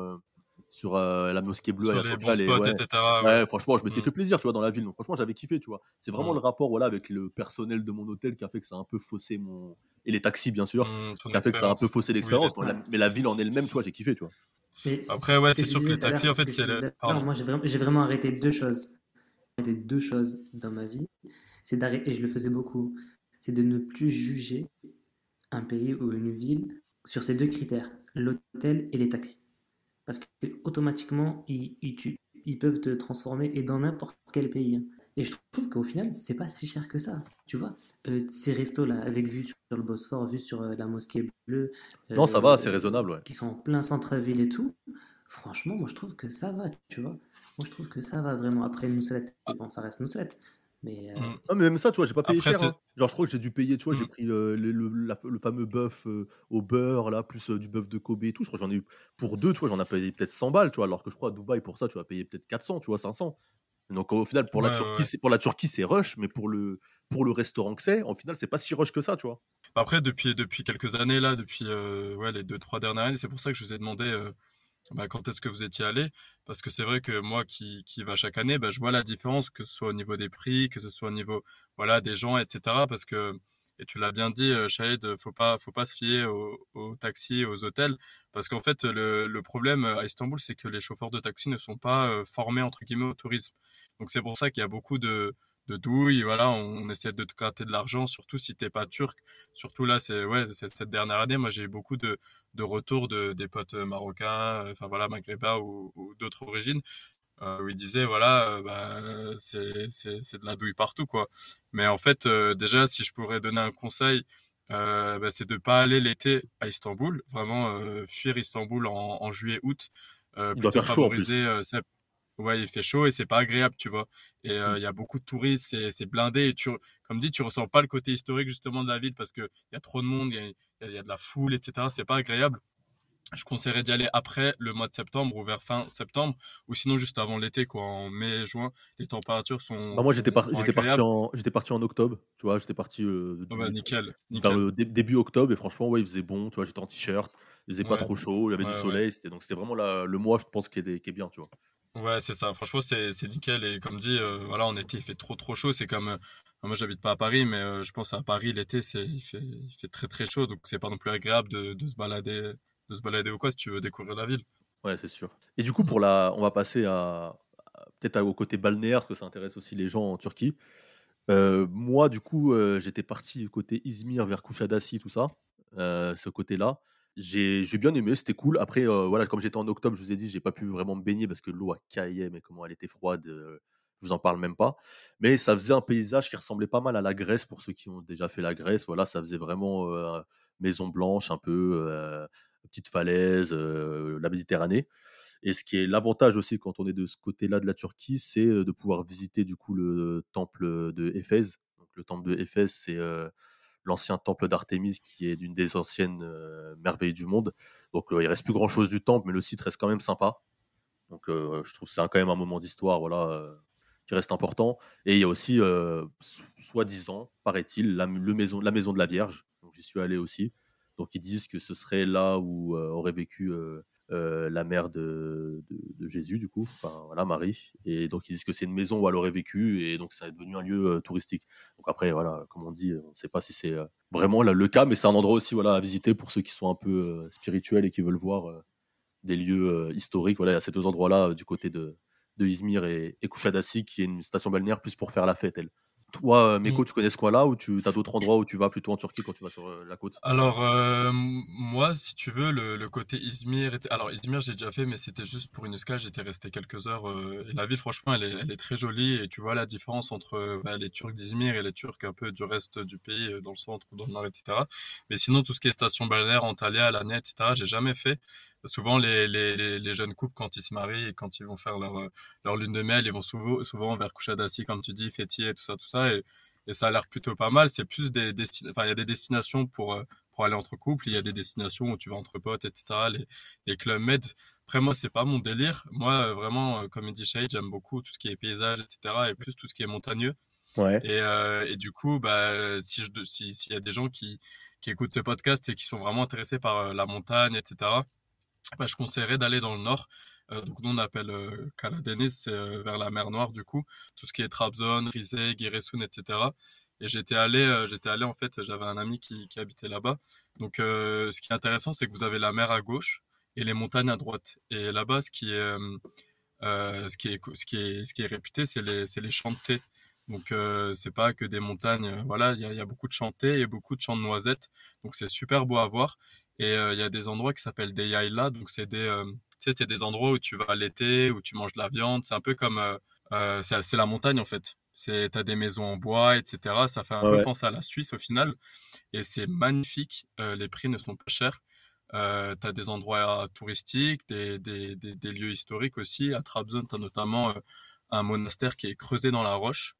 sur euh, la mosquée bleue à Sur la les bons Sofia. les- spots, ouais, etc. Ouais. Ouais, franchement, je m'étais Mm, fait plaisir, tu vois, dans la ville. Donc, franchement, j'avais kiffé, tu vois. C'est vraiment mm, le rapport, voilà, avec le personnel de mon hôtel qui a fait que ça a un peu faussé mon. Et les taxis, bien sûr, mm, ton qui a fait que ça a un peu faussé l'expérience. Mais, la- Ouais. mais la ville en elle-même, tu vois, j'ai kiffé, tu vois. Mais Après, ouais, c'est sûr que les à taxis, en fait, c'est le... à moi, j'ai vraiment, arrêté deux choses. J'ai arrêté deux choses dans ma vie. C'est d'arrêter, et je le faisais beaucoup, c'est de ne plus juger un pays ou une ville sur ces deux critères, l'hôtel et les taxis. Parce que automatiquement, ils, ils, ils peuvent te transformer et dans n'importe quel pays. Et je trouve qu'au final, c'est pas si cher que ça. Tu vois, Euh, ces restos-là, avec vue sur le Bosphore, vue sur euh, la mosquée bleue, Non, ça va, c'est euh, raisonnable, ouais. qui sont en plein centre-ville et tout, franchement, moi je trouve que ça va, tu vois. Moi je trouve que ça va vraiment. Après Mousselet, bon, ça reste Mousselet, mais euh, Mm. Non, mais même ça, tu vois, j'ai pas payé Après, cher. hein. Genre, je crois que j'ai dû payer, tu vois, j'ai Mm. pris le, le- la- le fameux bœuf euh, au beurre, là, plus euh, du bœuf de Kobe et tout. Je crois que j'en ai eu pour deux, tu vois, j'en ai payé peut-être 100 balles, tu vois, alors que je crois à Dubaï, pour ça, tu vas payer peut-être 400, tu vois, 500. Donc, au final, pour la Ouais, Turquie, ouais. c'est pour la Turquie, c'est rush, mais pour le, pour le restaurant que c'est, au final, c'est pas si rush que ça, tu vois. Après, depuis, depuis quelques années, là, depuis euh, ouais, les deux, trois dernières années, c'est pour ça que je vous ai demandé euh, bah, quand est-ce que vous étiez allé? Parce que c'est vrai que moi qui, qui va chaque année, bah, je vois la différence, que ce soit au niveau des prix, que ce soit au niveau voilà, des gens, etc. Parce que, et tu l'as bien dit, euh, Shahid, faut pas, faut pas se fier aux, aux taxis, aux hôtels. Parce qu'en fait, le, le problème à Istanbul, c'est que les chauffeurs de taxi ne sont pas euh, formés, entre guillemets, au tourisme. Donc c'est pour ça qu'il y a beaucoup de, de douille, voilà, on, essaie de te gratter de l'argent, surtout si t'es pas turc. Surtout là, c'est ouais, cette dernière année, moi j'ai eu beaucoup de, de retours de des potes marocains, enfin voilà, maghrébins ou, ou d'autres origines, euh, où ils disaient voilà, euh, bah, c'est c'est de la douille partout quoi. Mais en fait, euh, déjà, si je pourrais donner un conseil. Euh, bah, c'est de pas aller l'été à Istanbul, vraiment fuir Istanbul en, en juillet-août, euh, plutôt favoriser Ouais, il fait chaud et c'est pas agréable, tu vois. Et euh, mmh. il y a beaucoup de touristes, c'est blindé. Et tu, comme dit, tu ressens pas le côté historique justement de la ville parce qu'il y a trop de monde, il y, y a, de la foule, etc. C'est pas agréable. Je conseillerais d'y aller après le mois de septembre ou vers fin septembre, ou sinon juste avant l'été, quoi, en mai, juin. Les températures sont. Bah moi, j'étais parti en, parti en octobre, tu vois. J'étais parti euh, oh bah, nickel, début octobre et franchement, ouais, il faisait bon, tu vois. J'étais en t-shirt, il faisait pas trop chaud, il y avait du soleil, c'était donc c'était vraiment le mois, je pense, qui est, qui est bien, tu vois. Ouais, c'est ça. Franchement, c'est nickel. Et comme dit, euh, voilà, en été, il fait trop, trop chaud. C'est comme. Euh, moi, j'habite pas à Paris, mais euh, je pense à Paris, l'été, il fait, très, très chaud. Donc, c'est pas non plus agréable de, de, se balader, de se balader ou quoi si tu veux découvrir la ville. Ouais, c'est sûr. Et du coup, pour la, on va passer à, peut-être au côté balnéaire, parce que ça intéresse aussi les gens en Turquie. moi, du coup, j'étais parti côté Izmir vers Kuşadası, tout ça, ce côté-là. J'ai bien aimé, c'était cool. Après, voilà, comme j'étais en octobre, je vous ai dit, j'ai pas pu vraiment me baigner parce que l'eau a caillé, mais comment elle était froide, je vous en parle même pas. Mais ça faisait un paysage qui ressemblait pas mal à la Grèce pour ceux qui ont déjà fait la Grèce. Voilà, ça faisait vraiment maison blanche, un peu petite falaise, la Méditerranée. Et ce qui est l'avantage aussi quand on est de ce côté-là de la Turquie, c'est de pouvoir visiter du coup le temple de Éphèse. Donc le temple de Éphèse, c'est l'ancien temple d'Artémis, qui est d'une des anciennes euh, merveilles du monde. Donc euh, il reste plus grand chose du temple, mais le site reste quand même sympa. Donc euh, je trouve c'est quand même un moment d'histoire, voilà, qui reste important. Et il y a aussi, soi-disant, paraît-il, la, maison, la maison de la Vierge. Donc j'y suis allé aussi. Donc ils disent que ce serait là où aurait vécu la mère de, Jésus, du coup, voilà, Marie. Et donc ils disent que c'est une maison où elle aurait vécu, et donc ça est devenu un lieu euh, touristique. Donc après, voilà, comme on dit, on ne sait pas si c'est euh, vraiment le cas, mais c'est un endroit aussi voilà, à visiter pour ceux qui sont un peu spirituels et qui veulent voir des lieux historiques. Voilà, il y a ces deux endroits-là du côté de, Izmir et, et Kushadasi, qui est une station balnéaire plus pour faire la fête, elle. Toi, Meko, tu connais ce coin-là ou tu as d'autres endroits où tu vas plutôt en Turquie quand tu vas sur la côte? Alors, moi, si tu veux, le, côté Izmir. Était... Alors, Izmir, j'ai déjà fait, mais c'était juste pour une escale. J'étais resté quelques heures. et la ville, franchement, elle est, elle est, très jolie. Et tu vois la différence entre bah, les Turcs d'Izmir et les Turcs un peu du reste du pays, dans le centre, dans le nord, etc. Mais sinon, tout ce qui est station balnéaire, Antalya, Lannée, etc., j'ai jamais fait souvent les, les, les, jeunes couples quand ils se marient et quand ils vont faire leur, leur lune de miel, ils vont souvent, souvent vers Kushadasi, comme tu dis, Fethiye, tout ça, tout ça, et, et ça a l'air plutôt pas mal. C'est plus des enfin il y a des destinations pour euh, pour aller entre couples, il y a des destinations où tu vas entre potes, etc. Les, les clubs med. Après moi c'est pas mon délire. Moi euh, vraiment euh, comme il dit Shade, j'aime beaucoup tout ce qui est paysage, etc. Et plus tout ce qui est montagneux. Ouais. Et, euh, et du coup, bah, si s'il y a des gens qui, qui écoutent ce podcast et qui sont vraiment intéressés par la montagne, etc., bah, je conseillerais d'aller dans le nord. Euh, donc nous on appelle euh, c'est euh, vers la mer Noire du coup, tout ce qui est Trabzon, Rize, Giresun, etc. Et j'étais allé, euh, j'étais allé en fait, j'avais un ami qui, habitait là-bas. Donc ce qui est intéressant, c'est que vous avez la mer à gauche et les montagnes à droite. Et là-bas, ce qui est, ce qui est, ce qui est, réputé, c'est les, c'est les champs de thé. Donc c'est pas que des montagnes, voilà, il y a, y a, beaucoup de champs de thé et beaucoup de champs de noisettes. Donc c'est super beau à voir. Et il y a des endroits qui s'appellent des yaïlas, donc c'est des, tu sais, c'est des endroits où tu vas l'été, où tu manges de la viande. C'est un peu comme, euh, c'est la montagne en fait. C'est, t'as des maisons en bois, etc. Ça fait un peu penser à la Suisse au final, et c'est magnifique. les prix ne sont pas chers. Euh, tu as des endroits touristiques, des, des, des, des, lieux historiques aussi. À Trabzon, tu as notamment un monastère qui est creusé dans la roche.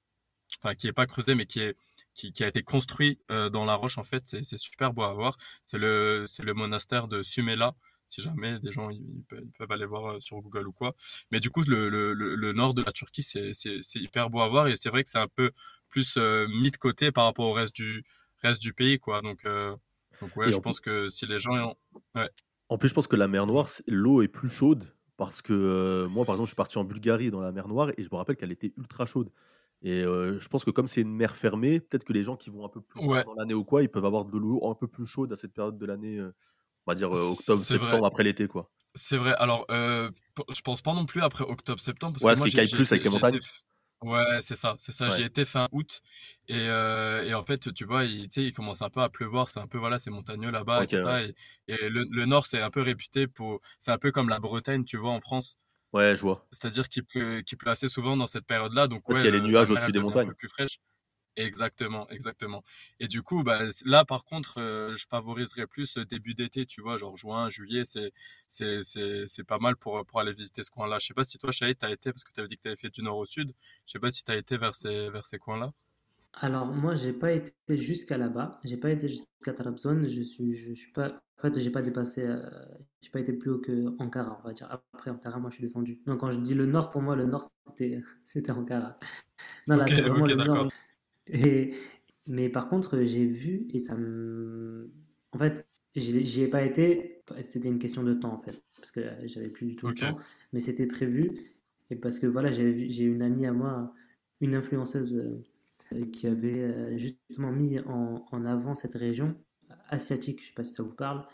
Enfin, qui est pas creusé, mais qui est qui, qui a été construit euh, dans la roche en fait. C'est super beau à voir. C'est le c'est le monastère de Sumela. Si jamais des gens ils, peuvent aller voir euh, sur Google ou quoi. Mais du coup le, le, le nord de la Turquie c'est c'est hyper beau à voir et c'est vrai que c'est un peu plus euh, mis de côté par rapport au reste du reste du pays quoi. Donc euh, donc ouais, je pense que si les gens ouais. En plus, je pense que la mer Noire, l'eau est plus chaude parce que moi, par exemple, je suis parti en Bulgarie dans la mer Noire et je me rappelle qu'elle était ultra chaude. Et je pense que comme c'est une mer fermée, peut-être que les gens qui vont un peu plus loin dans l'année ou quoi, ils peuvent avoir de l'eau un peu plus chaude à cette période de l'année, on va dire octobre, septembre, après l'été, quoi. C'est vrai. Alors, je pense pas non plus après octobre, septembre. Parce ouais, que parce qu'il caille plus avec les montagnes. Ouais, c'est ça, c'est ça. J'y Ouais. étais fin août et, euh, et en fait, tu vois, il, il commence un peu à pleuvoir. C'est un peu, voilà, c'est montagneux là-bas, OK, ouais. etc. Et, et le, le nord, c'est un peu réputé pour. C'est un peu comme la Bretagne, tu vois, en France. Ouais, je vois. C'est-à-dire qu'il pleut, qu'il pleut assez souvent dans cette période-là. Donc, Parce ouais, qu'il y a les le- nuages au-dessus des un montagnes. peu plus fraîche. Exactement, exactement. Et du coup, bah, là, par contre, euh, je favoriserais plus euh, début d'été, tu vois, genre juin, juillet, c'est, c'est, c'est, c'est pas mal pour, pour aller visiter ce coin-là. Je sais pas si toi, Shahid, t'as été, parce que tu avais dit que tu avais fait du nord au sud. Je sais pas si tu as été vers ces, vers ces coins-là. Alors, moi, j'ai pas été jusqu'à là-bas. J'ai pas été jusqu'à Trabzon. Je suis, je suis pas. En fait, j'ai pas dépassé. euh, j'ai pas été plus haut que Ankara, on va dire. Après Ankara, moi, je suis descendu. Donc, quand je dis le nord, pour moi, le nord, c'était, c'était Ankara. Non, là, c'est vraiment le nord. Et, mais par contre, j'ai vu et ça me. En fait, j'y ai pas été. C'était une question de temps, en fait. Parce que j'avais plus du tout le temps. Mais c'était prévu. Et parce que voilà, j'ai une amie à moi, une influenceuse. euh, qui avait euh, justement mis en, en avant cette région asiatique, je sais pas si ça vous parle.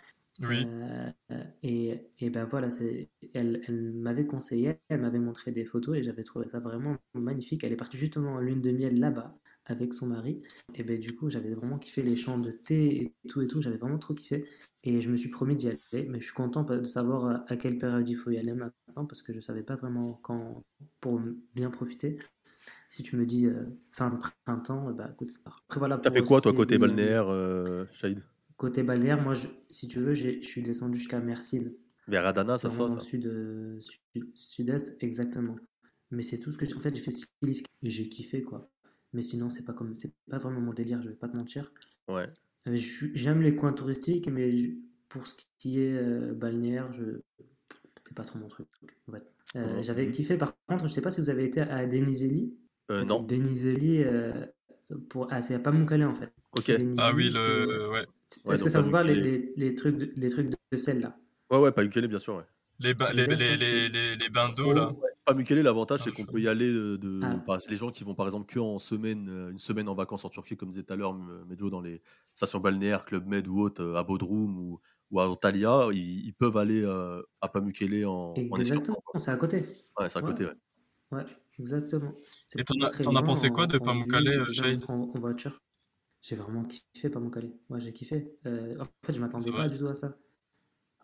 oui, Euh, et, et ben voilà, elle, elle m'avait conseillé, elle m'avait montré des photos et j'avais trouvé ça vraiment magnifique. Elle est partie justement en lune de miel là-bas avec son mari. Et ben du coup, j'avais vraiment kiffé les champs de thé et tout et tout, j'avais vraiment trop kiffé. Et je me suis promis d'y aller, mais je suis content de savoir à quelle période il faut y aller maintenant parce que je savais pas vraiment quand pour bien profiter. Si tu me dis euh, fin de printemps, bah écoute, c'est parti. Après voilà, T'as fait quoi, toi, côté balnéaire, euh, Shahid? Côté balnéaire, moi, je- si tu veux, je suis descendu jusqu'à Mersin. Vers Adana, C'est ça, ça, dans le sud, euh, sud- sud-est, exactement. Mais c'est tout ce que j'ai. En fait, j'ai fait Silifke et j'ai kiffé, quoi. Mais sinon, c'est pas comme, c'est pas vraiment mon délire, je vais pas te mentir. Ouais. Euh, J'aime les coins touristiques, mais pour ce qui est euh, balnéaire, je... c'est pas trop mon truc. Ouais. Euh, Euh, j'avais kiffé, par contre, je sais pas si vous avez été à Denizeli. euh, non. Denizeli, euh, pour... ah, c'est à Pamukkale en fait. Ok. Ah oui, le, ouais. Ouais, Est-ce que ça vous parle, les, Mukele. les, les trucs de, les trucs de sel là? Ouais, ouais, pas bien sûr, ouais. Les, ba- les, les, ça, les, c'est les, les bains d'eau, là. trop. Pas Mukele, l'avantage, Ah, c'est je qu'on peut y aller euh, de. Ah, Enfin, les gens qui vont par exemple que en semaine, euh, une semaine en vacances en Turquie, comme disait tout à l'heure Medjo, dans les stations balnéaires, Club Med ou autre, euh, à Bodrum ou, ou à Antalya, ils, ils peuvent aller euh, à Pamukele en, en exactement, c'est à côté. Ouais, c'est à Ouais, côté, ouais. ouais, exactement. Et t'en as, pensé quoi de Shahid? en, en voiture? J'ai vraiment kiffé Pamukkale. Moi, j'ai kiffé. Euh, en fait, je m'attendais pas du tout à ça.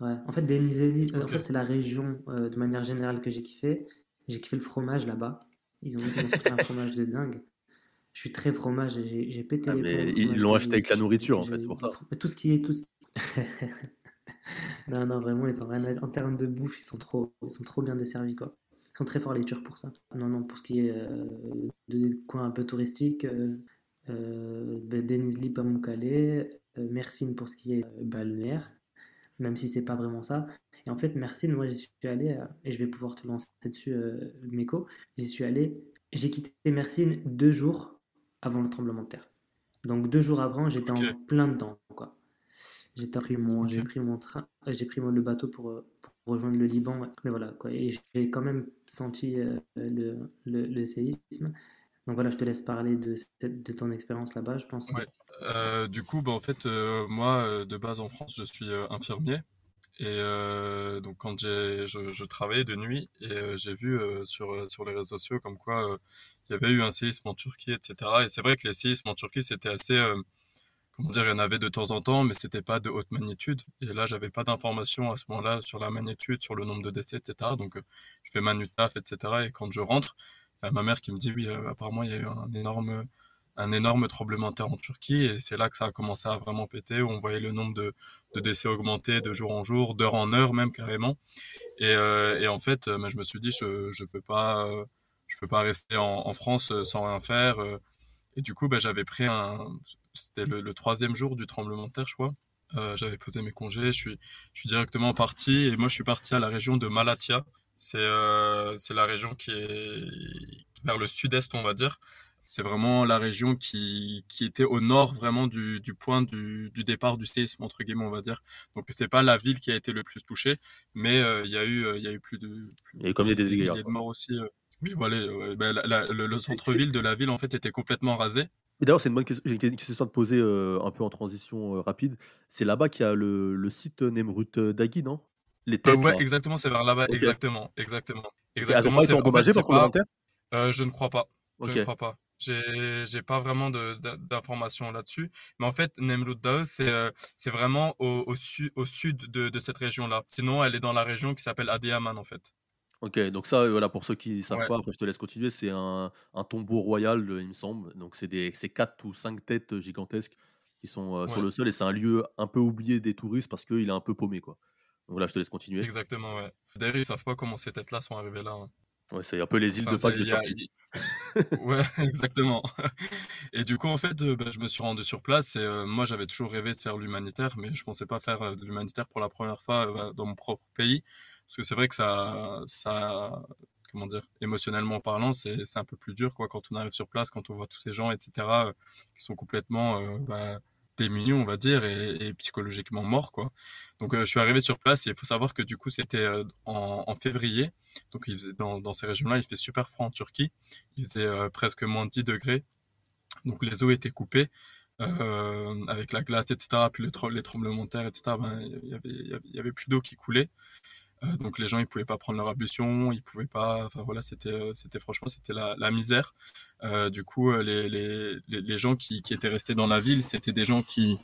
Ouais. En fait, Denizeli, euh, en Ok. fait, c'est la région euh, de manière générale que j'ai kiffé. J'ai kiffé le fromage là-bas. Ils ont, sorti un fromage de dingue. Je suis très fromage et j'ai pété Ah, les mais ils l'ont acheté avec la nourriture, en fait, c'est pour ça. tout ce qui est tout ce Non, non, vraiment, ils ont rien à- En termes de bouffe, ils sont trop, ils sont trop bien desservis, quoi. Ils sont très forts, les Turcs, pour ça. Non, non, pour ce qui est euh, de coins un peu touristiques, euh, euh, ben, Denizli, Pamukkale, euh, Mersin pour ce qui est euh, balnéaire, même si c'est pas vraiment ça. Et en fait, Mersin, moi, j'y suis allé, euh, et je vais pouvoir te lancer dessus, Meko, j'y suis allé, j'ai quitté Mersin deux jours avant le tremblement de terre. Donc deux jours avant, j'étais en plein dedans, quoi. J'ai pris mon, j'ai pris mon train, j'ai pris mon- le bateau pour, pour rejoindre le Liban. Mais voilà, quoi. Et j'ai quand même senti euh, le, le, le séisme. Donc voilà, je te laisse parler de, de ton expérience là-bas, je pense. Euh, du coup, bah, en fait, euh, moi, euh, de base en France, je suis euh, infirmier. Et donc, quand j'ai, je, je travaillais de nuit et j'ai vu sur, sur les réseaux sociaux comme quoi il y avait eu un séisme en Turquie, etc. Et c'est vrai que les séismes en Turquie, c'était assez, comment dire, il y en avait de temps en temps, mais c'était pas de haute magnitude. Et là, j'avais pas d'informations à ce moment-là sur la magnitude, sur le nombre de décès, etc. Donc, je fais ma NUTAF, etc. Et quand je rentre, ma mère qui me dit, oui, euh, apparemment, il y a eu un énorme, un énorme tremblement de terre en Turquie. Et c'est là que ça a commencé à vraiment péter, où on voyait le nombre de, de décès augmenter de jour en jour, d'heure en heure même carrément. Et, euh, et en fait, euh, je me suis dit, je, je peux pas, euh, je peux pas rester en, en France euh, sans rien faire. euh. Et du coup, bah, j'avais pris un, c'était le, troisième jour du tremblement de terre, je crois. Euh, j'avais posé mes congés, je suis, je suis directement parti et moi je suis parti à la région de Malatya. C'est euh, c'est la région qui est vers le sud-est, on va dire. C'est vraiment la région qui, qui était au nord vraiment du, du point du, du départ du séisme, entre guillemets, on va dire. Donc c'est pas la ville qui a été le plus touchée, mais euh, il y, a eu, euh, il y a eu plus de, plus Il y a eu comme des dégâts. milliers de quoi. morts aussi. euh. Oui, voilà. ouais, ben, la- la- le, centre-ville de la ville, en fait, était complètement rasé. Et d'ailleurs, c'est une bonne question. Une question à te poser euh, un peu en transition euh, rapide. C'est là-bas qu'il y a le, le site Nemrut Dagui, non? Les Euh, têtes, ouais, là. exactement, c'est vers là-bas. Exactement, exactement. Et elles n'ont Exactement, pas été endommagées par euh, je ne crois pas. Je ne crois pas. J'ai pas vraiment d'informations là-dessus. Mais en fait, Nemrut c'est euh, c'est vraiment au, au, au sud de, de cette région-là. Sinon, elle est dans la région qui s'appelle Adiyaman, en fait. Ok, donc ça, voilà, pour ceux qui ne savent pas, après je te laisse continuer, c'est un, un tombeau royal, il me semble. Donc c'est quatre ou cinq têtes gigantesques qui sont euh, sur le sol et c'est un lieu un peu oublié des touristes parce qu'il est un peu paumé, quoi. Donc là, je te laisse continuer. Exactement, ouais. D'ailleurs, ils savent pas comment ces têtes-là sont arrivées là. Hein. Ouais, c'est un peu les îles de Pâques de Turquie. ouais, exactement. Et du coup, en fait, euh, bah, je me suis rendu sur place et euh, moi, j'avais toujours rêvé de faire l'humanitaire, mais je pensais pas faire euh, de l'humanitaire pour la première fois bah, dans mon propre pays, parce que c'est vrai que ça, ça, comment dire, émotionnellement parlant, c'est un peu plus dur, quoi, quand on arrive sur place, quand on voit tous ces gens, etc., qui sont complètement bah, démunis, on va dire, et, psychologiquement morts, quoi. Donc, euh, je suis arrivé sur place et il faut savoir que du coup, c'était euh, en, février. Donc, il faisait, dans, ces régions-là, il fait super froid en Turquie. Il faisait euh, presque moins de 10 degrés. Donc, les eaux étaient coupées. avec la glace, etc., puis les, tremblements de terre, etc., ben, il y avait, y avait plus d'eau qui coulait. Euh, donc les gens ils pouvaient pas prendre leur ablution, ils pouvaient pas. Enfin voilà, c'était euh, c'était franchement c'était la, la misère. Euh, du coup les, les, les gens qui, qui étaient restés dans la ville, c'était des gens qui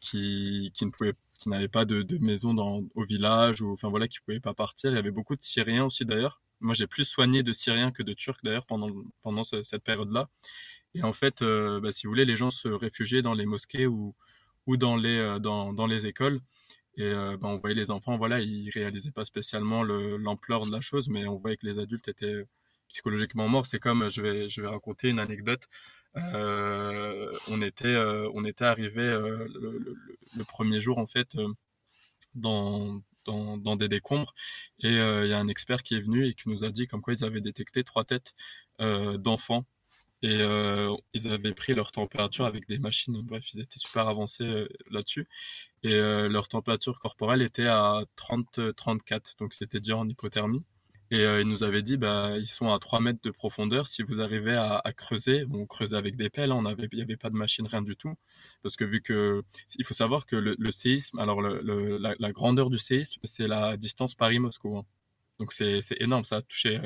qui qui ne pouvaient qui n'avaient pas de, de maison dans au village ou enfin voilà qui pouvaient pas partir. Il y avait beaucoup de Syriens aussi d'ailleurs. Moi j'ai plus soigné de Syriens que de Turcs d'ailleurs pendant pendant cette période-là. Et en fait, bah, si vous voulez, les gens se réfugiaient dans les mosquées ou ou dans les dans, dans les écoles et euh, ben, on voyait les enfants, voilà, ils réalisaient pas spécialement l'ampleur de la chose, mais on voyait que les adultes étaient psychologiquement morts. C'est comme, je vais, je vais raconter une anecdote. Euh, on était, euh, on était arrivé le, premier jour en fait dans, dans, dans, des décombres et il y a un expert qui est venu et qui nous a dit comme quoi ils avaient détecté trois têtes d'enfants et euh, ils avaient pris leur température avec des machines. Bref, ils étaient super avancés euh, là-dessus. Et euh, leur température corporelle était à 30-34, donc c'était déjà en hypothermie. Et ils nous avaient dit, bah, ils sont à 3 mètres de profondeur. Si vous arrivez à, creuser, on creusait avec des pelles, hein, il n'y avait pas de machine, rien du tout. Parce que vu que, il faut savoir que le, séisme, alors la, grandeur du séisme, c'est la distance Paris-Moscou. Hein. Donc c'est énorme, ça a touché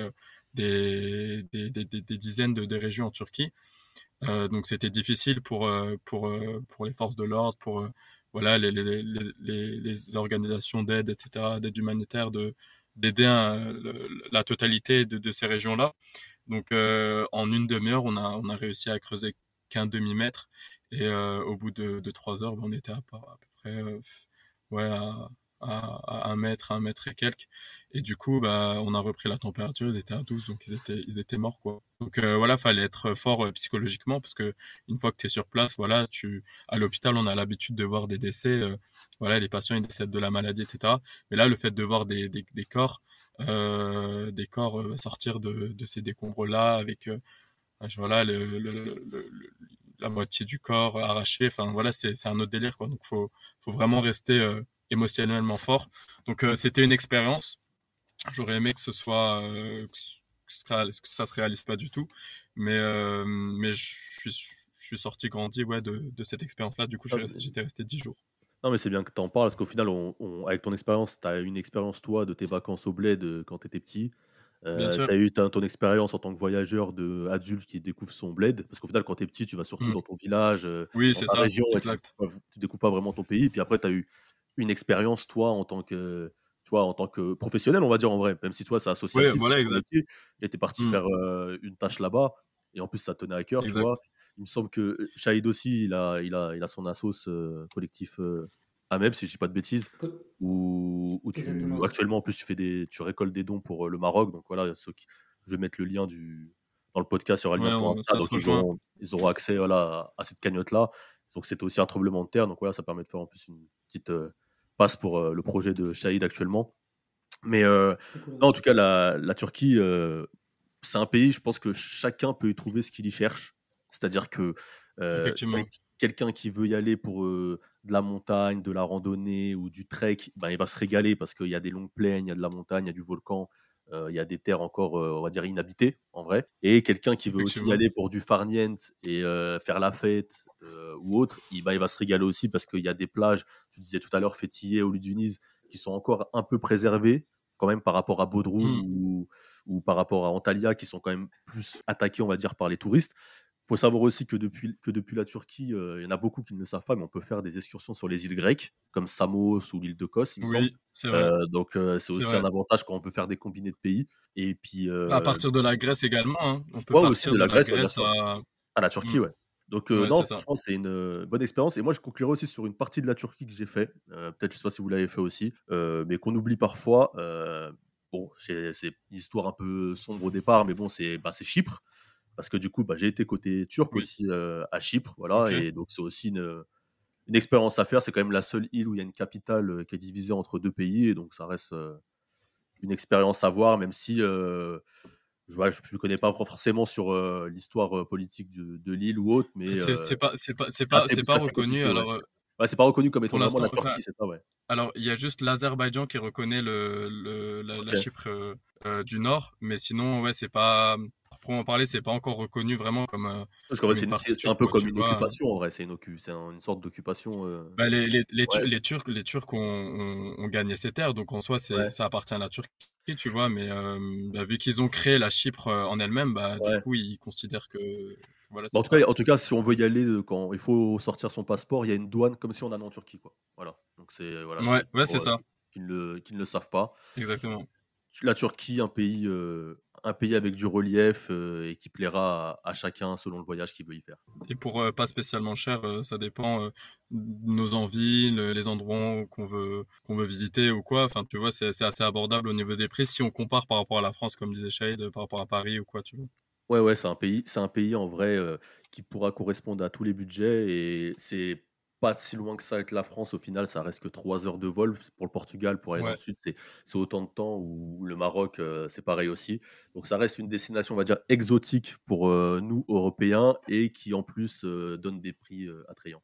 des, des, des, des dizaines de, de, régions en Turquie. Euh, donc c'était difficile pour, euh, pour, euh, pour les forces de l'ordre, pour euh, voilà, les, les, les, les organisations d'aide, etc., d'aide humanitaire, de, d'aider la totalité de, de ces régions-là. Donc en une demi-heure, on a, on a réussi à creuser qu'un demi-mètre. Et au bout de, de trois heures, ben, on était à, à peu près ouais, à, à, un mètre, un mètre et quelques. Et du coup, bah, on a repris la température, ils étaient à 12, donc ils étaient, ils étaient morts, quoi. Donc euh, voilà, fallait être fort euh, psychologiquement, parce que une fois que tu es sur place, voilà, tu, à l'hôpital, on a l'habitude de voir des décès, euh, voilà, les patients, ils décèdent de la maladie, etc. Mais là, le fait de voir des, des, des corps, euh, des corps sortir de, ces décombres-là, avec, voilà, la moitié du corps arraché, enfin voilà, c'est un autre délire, quoi. Donc faut, faut vraiment rester émotionnellement fort. Donc euh, c'était une expérience. J'aurais aimé que ce soit euh, que, ça se réalise pas du tout, mais euh, mais je suis je suis sorti grandi ouais de, de cette expérience-là. Du coup, ah, j'étais resté dix jours. Non, mais c'est bien que tu en parles, parce qu'au final, on, avec ton expérience, tu as une expérience, toi, de tes vacances au bled quand tu étais petit. Euh, tu as eu ton expérience en tant que voyageur de adulte qui découvre son bled, parce qu'au final, quand tu es petit, tu vas surtout mmh. dans ton village, oui, dans ta ça, région, exact. tu, tu découvres pas vraiment ton pays. Puis après, tu as eu une expérience, toi, en tant que, tu vois, en tant que professionnel, on va dire en vrai, même si toi, c'est associé Ouais, voilà, exact. Et tu parti mmh. faire euh, une tâche là-bas, et en plus, ça tenait à cœur, tu vois. Il me semble que euh, Shahid aussi, il a, il a, il a son assos euh, collectif AMEB, si je dis pas de bêtises, où, où tu, actuellement, en plus, tu, fais des, tu récoltes des dons pour le Maroc. Donc voilà, ceux qui, je vais mettre le lien du, dans le podcast sur Alma.insta, donc ils auront, ils auront accès voilà, à cette cagnotte-là. Donc c'était aussi un tremblement de terre, donc voilà, ça permet de faire en plus une petite passe pour euh, le projet de Shahid actuellement. Mais euh, non, en tout cas, la, la Turquie, euh, c'est un pays, je pense que chacun peut y trouver ce qu'il y cherche. C'est-à-dire que quelqu'un qui veut y aller pour de la montagne, de la randonnée ou du trek, ben, il va se régaler parce qu'il y a des longues plaines, il y a de la montagne, il y a du volcan, euh, il y a des terres encore, euh, on va dire, inhabitées, en vrai. Et quelqu'un qui veut aussi y aller pour du farniente et euh, faire la fête ou autre, il, bah, il va se régaler aussi parce qu'il y a des plages, tu disais tout à l'heure, Fétillé ou Luduniz, qui sont encore un peu préservées quand même par rapport à Bodrum Mmh. ou, ou par rapport à Antalya, qui sont quand même plus attaqués, on va dire, par les touristes. Il faut savoir aussi que depuis, que depuis la Turquie, euh, il y en a beaucoup qui ne le savent pas, mais on peut faire des excursions sur les îles grecques, comme Samos ou l'île de Kos, il me semble. Oui, c'est vrai. Euh, donc euh, c'est aussi vrai. un avantage quand on veut faire des combinés de pays. Et puis À partir de la Grèce également, hein. On peut Ouais, aussi partir de de la la Grèce, à. à la Turquie, Mmh. ouais. Donc euh, Ouais, non, franchement, c'est une bonne expérience. Et moi, je conclurai aussi sur une partie de la Turquie que j'ai fait. Euh, Peut-être, je sais pas si vous l'avez fait aussi, euh, mais qu'on oublie parfois. Bon, c'est une histoire un peu sombre au départ, mais bon, c'est bah, c'est Chypre. Parce que du coup, bah, j'ai été côté turc Oui. aussi euh, à Chypre, voilà. Et donc, c'est aussi une, une expérience à faire. C'est quand même la seule île où il y a une capitale euh, qui est divisée entre deux pays. Et donc, ça reste euh, une expérience à voir, même si je ne connais pas forcément sur l'histoire politique de, de l'île ou autre, mais C'est pas, pas, reconnu. ouais. Alors, ouais, c'est pas reconnu comme étant vraiment la Turquie, c'est ça, ouais. alors, il y a juste l'Azerbaïdjan qui reconnaît le, le- la. Chypre euh, du Nord, mais sinon, ouais, c'est pas, pour en parler, c'est pas encore reconnu vraiment comme. euh, Parce qu'en vrai, c'est un peu quoi, comme une vois. occupation, en vrai. C'est une, c'est un- une sorte d'occupation. euh, Bah, les, les, les, Tu- Ouais. les Turcs, les Turcs ont, ont, ont gagné ces terres, donc en soi, c'est, Ouais. ça appartient à la Turquie, tu vois. Mais euh, bah, vu qu'ils ont créé la Chypre en elle-même, bah, Ouais. du coup, ils considèrent que. Voilà, Bah, en, tout cas, en tout cas, si on veut y aller, quand il faut sortir son passeport, il y a une douane comme si on allait en Turquie. Quoi. Voilà. Donc, c'est. Voilà, Ouais, c'est ça, Qui ne, le, qui ne le savent pas. exactement. La Turquie, un pays, euh, un pays avec du relief euh, et qui plaira à, à chacun selon le voyage qu'il veut y faire. Et pour euh, pas spécialement cher, ça dépend de nos envies, le- les endroits qu'on veut, qu'on veut visiter ou quoi. Enfin, tu vois, c'est assez abordable au niveau des prix si on compare par rapport à la France, comme disait Shade, par rapport à Paris ou quoi, tu vois. Ouais, ouais, c'est un pays, c'est un pays en vrai qui pourra correspondre à tous les budgets et c'est pas si loin que ça avec la France. Au final, ça reste que 3 heures de vol pour le Portugal pour aller dans Ouais. le sud. C'est, autant de temps ou le Maroc, euh, c'est pareil aussi. Donc ça reste une destination, on va dire, exotique pour euh, nous, Européens et qui en plus euh, donne des prix attrayants.